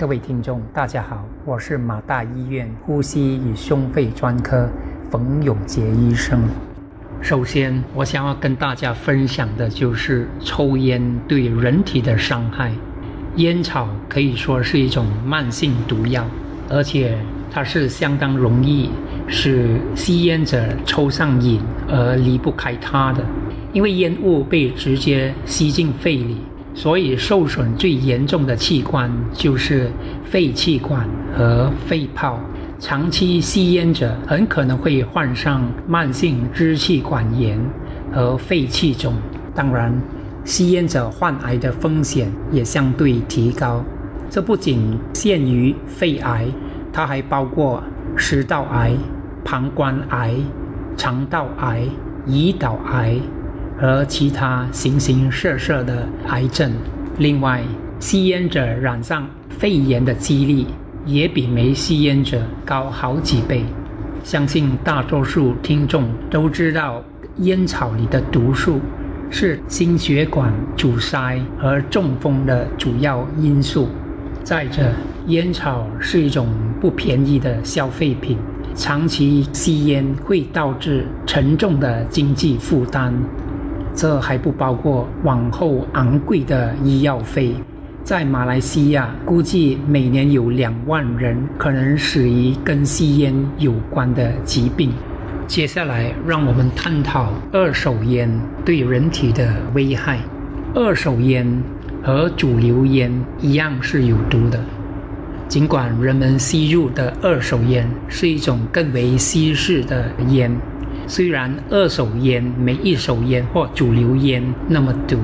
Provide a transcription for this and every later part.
各位听众，大家好，我是马大医院呼吸与胸肺专科冯永杰医生。首先，我想要跟大家分享的就是抽烟对人体的伤害。烟草可以说是一种慢性毒药，而且它是相当容易使吸烟者抽上瘾而离不开它的，因为烟雾被直接吸进肺里。所以，受损最严重的器官就是肺气管和肺泡。长期吸烟者很可能会患上慢性支气管炎和肺气肿。当然，吸烟者患癌的风险也相对提高。这不仅限于肺癌，它还包括食道癌、膀胱癌、肠道癌、胰岛癌。和其他形形色色的癌症。另外，吸烟者染上肺炎的几率也比没吸烟者高好几倍。相信大多数听众都知道，烟草里的毒素是心血管阻塞和中风的主要因素。再者，烟草是一种不便宜的消费品，长期吸烟会导致沉重的经济负担。这还不包括往后昂贵的医药费。在马来西亚，估计每年有两万人可能死于跟吸烟有关的疾病。接下来，让我们探讨二手烟对人体的危害。二手烟和主流烟一样是有毒的，尽管人们吸入的二手烟是一种更为稀释的烟。虽然二手烟没一手烟或主流烟那么毒，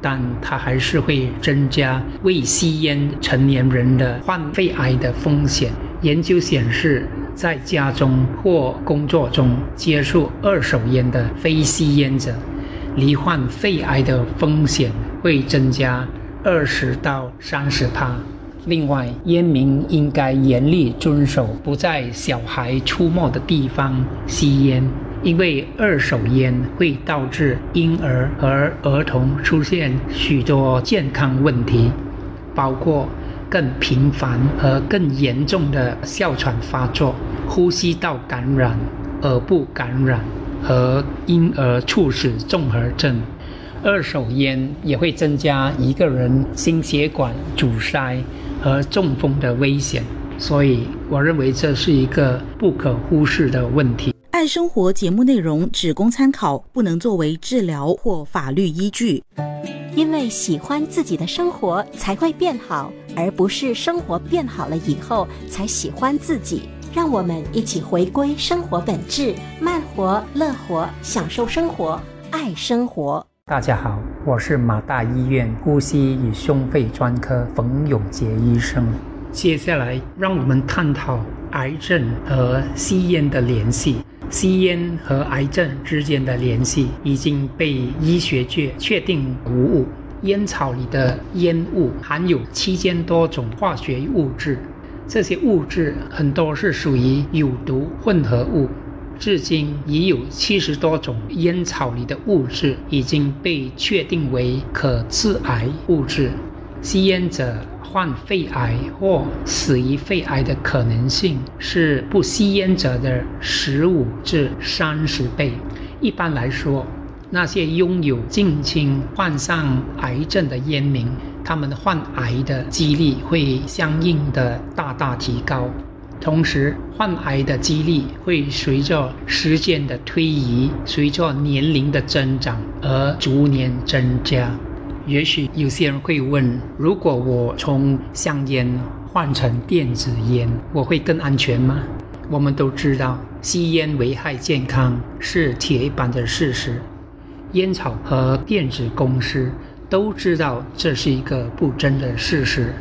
但它还是会增加未吸烟成年人的患肺癌的风险。研究显示，在家中或工作中接触二手烟的非吸烟者，罹患肺癌的风险会增加二十到三十帕。另外，烟民应该严厉遵守不在小孩出没的地方吸烟。因为二手烟会导致婴儿和儿童出现许多健康问题，包括更频繁和更严重的哮喘发作、呼吸道感染、耳部感染和婴儿猝死综合症。二手烟也会增加一个人心血管阻塞和中风的危险，所以我认为这是一个不可忽视的问题。爱生活节目内容只供参考，不能作为治疗或法律依据。因为喜欢自己的生活才会变好，而不是生活变好了以后才喜欢自己。让我们一起回归生活本质，慢活、乐活，享受生活，爱生活。大家好，我是马大医院呼吸与胸肺专科冯永杰医生。接下来，让我们探讨癌症和吸烟的联系。吸烟和癌症之间的联系已经被医学界确定无误。烟草里的烟雾含有七千多种化学物质，这些物质很多是属于有毒混合物。至今已有七十多种烟草里的物质已经被确定为可致癌物质。吸烟者。患肺癌或死于肺癌的可能性是不吸烟者的十五至三十倍。一般来说，那些拥有近亲患上癌症的烟民，他们患癌的几率会相应的大大提高。同时，患癌的几率会随着时间的推移，随着年龄的增长而逐年增加。也许有些人会问：如果我从香烟换成电子烟，我会更安全吗？我们都知道，吸烟危害健康是铁一般的事实。烟草和电子公司都知道这是一个不争的事实，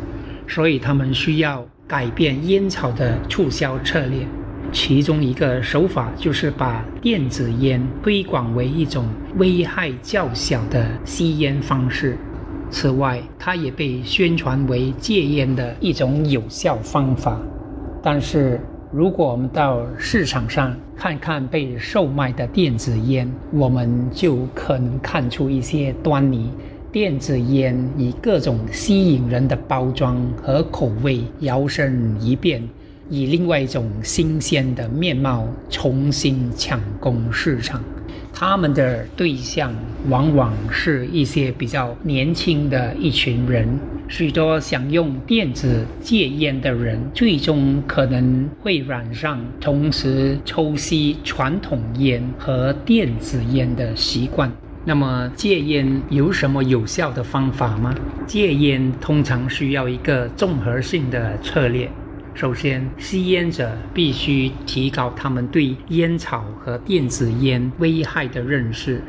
所以他们需要改变烟草的促销策略。其中一个手法就是把电子烟推广为一种危害较小的吸烟方式。此外，它也被宣传为戒烟的一种有效方法。但是，如果我们到市场上看看被售卖的电子烟，我们就可能看出一些端倪。电子烟以各种吸引人的包装和口味摇身一变，以另外一种新鲜的面貌重新抢攻市场。他们的对象往往是一些比较年轻的一群人，许多想用电子戒烟的人，最终可能会染上同时抽吸传统烟和电子烟的习惯。那么戒烟有什么有效的方法吗？戒烟通常需要一个综合性的策略。首先，吸烟者必须提高他们对烟草和电子烟危害的认识，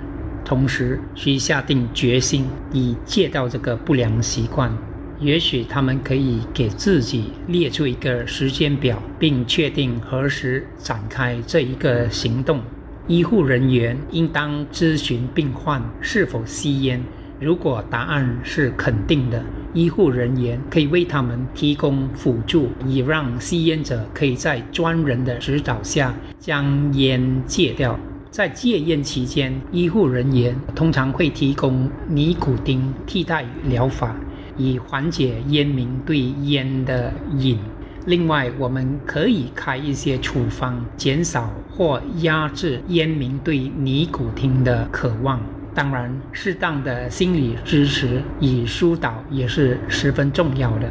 同时需下定决心以戒掉这个不良习惯。也许他们可以给自己列出一个时间表，并确定何时展开这一个行动。医护人员应当咨询病患是否吸烟。如果答案是肯定的，医护人员可以为他们提供辅助，以让吸烟者可以在专人的指导下将烟戒掉。在戒烟期间，医护人员通常会提供尼古丁替代疗法，以缓解烟民对烟的瘾。另外，我们可以开一些处方，减少或压制烟民对尼古丁的渴望。当然，适当的心理支持与疏导也是十分重要的。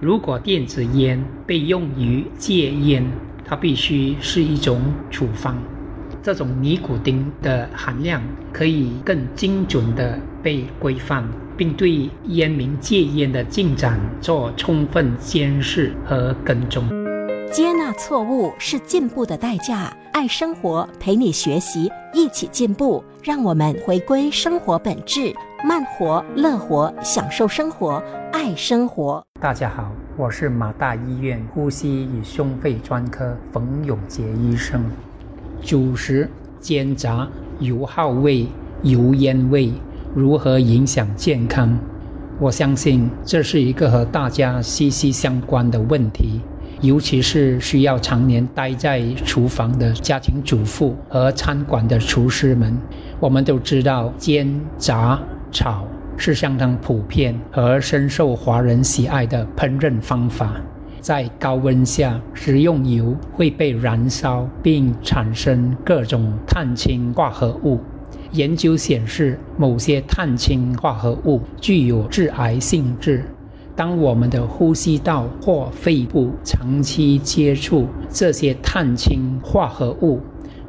如果电子烟被用于戒烟，它必须是一种处方。这种尼古丁的含量可以更精准地被规范，并对烟民戒烟的进展做充分监视和跟踪。接纳错误是进步的代价。爱生活，陪你学习，一起进步。让我们回归生活本质，慢活、乐活，享受生活，爱生活。大家好，我是马大医院呼吸与胸肺专科冯永杰医生。主食煎炸、油耗味、油烟味如何影响健康？我相信这是一个和大家息息相关的问题。尤其是需要常年待在厨房的家庭主妇和餐馆的厨师们，我们都知道煎、炸、炒是相当普遍和深受华人喜爱的烹饪方法。在高温下食用油会被燃烧，并产生各种碳氢化合物。研究显示，某些碳氢化合物具有致癌性质。当我们的呼吸道或肺部长期接触这些碳氢化合物，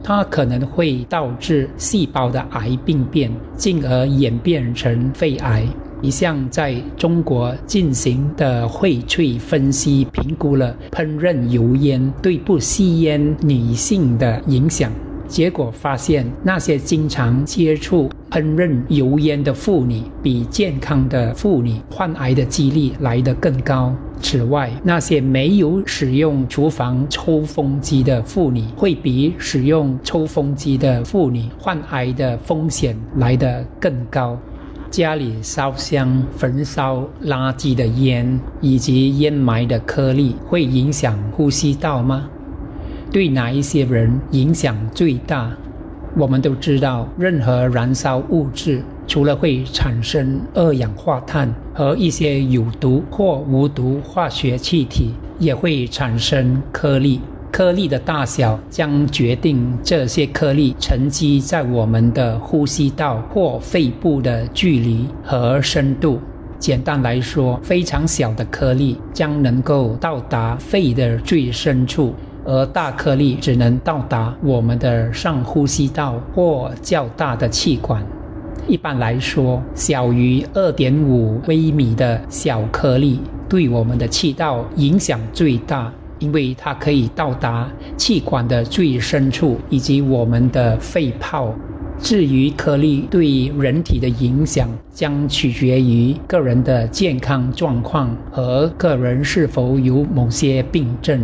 它可能会导致细胞的癌病变，进而演变成肺癌。一项在中国进行的荟萃分析，评估了烹饪油烟对不吸烟女性的影响。结果发现，那些经常接触烹饪油烟的妇女，比健康的妇女患癌的几率来得更高。此外，那些没有使用厨房抽风机的妇女，会比使用抽风机的妇女患癌的风险来得更高。家里烧香、焚烧垃圾的烟以及烟霾的颗粒，会影响呼吸道吗？对哪一些人影响最大？我们都知道，任何燃烧物质除了会产生二氧化碳和一些有毒或无毒化学气体，也会产生颗粒。颗粒的大小将决定这些颗粒沉积在我们的呼吸道或肺部的距离和深度。简单来说，非常小的颗粒将能够到达肺的最深处。而大颗粒只能到达我们的上呼吸道或较大的气管。一般来说，小于二点五微米的小颗粒对我们的气道影响最大，因为它可以到达气管的最深处以及我们的肺泡。至于颗粒对人体的影响，将取决于个人的健康状况和个人是否有某些病症。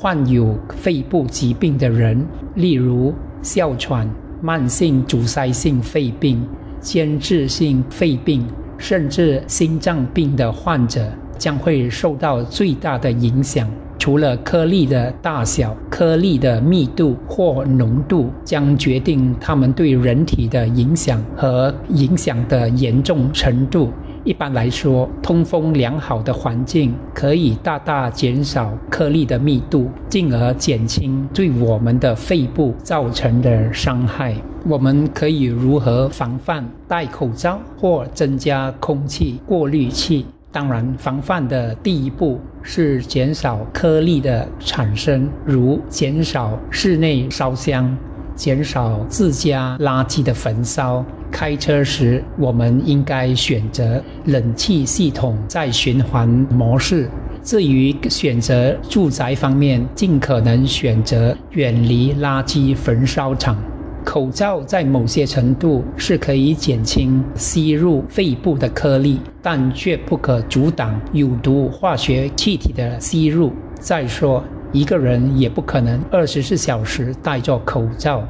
患有肺部疾病的人，例如哮喘、慢性阻塞性肺病、间质性肺病，甚至心脏病的患者，将会受到最大的影响。除了颗粒的大小、颗粒的密度或浓度将决定它们对人体的影响和影响的严重程度。一般来说，通风良好的环境可以大大减少颗粒的密度，进而减轻对我们的肺部造成的伤害。我们可以如何防范？戴口罩或增加空气过滤器。当然，防范的第一步是减少颗粒的产生，如减少室内烧香。减少自家垃圾的焚烧。开车时，我们应该选择冷气系统在循环模式。至于选择住宅方面，尽可能选择远离垃圾焚烧厂。口罩在某些程度是可以减轻吸入肺部的颗粒，但却不可阻挡有毒化学气体的吸入。再说。一个人也不可能二十四小时戴着口罩。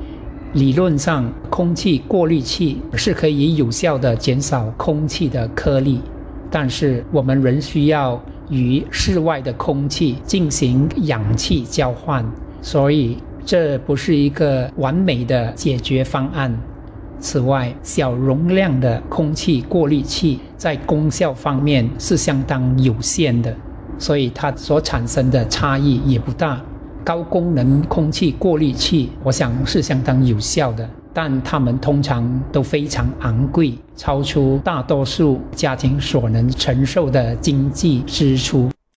理论上，空气过滤器是可以有效地减少空气的颗粒，但是我们仍需要与室外的空气进行氧气交换，所以这不是一个完美的解决方案。此外，小容量的空气过滤器在功效方面是相当有限的。所以它所产生的差异也不大。高功能空气过滤器，我想是相当有效的，但它们通常都非常昂贵，超出大多数家庭所能承受的经济支出。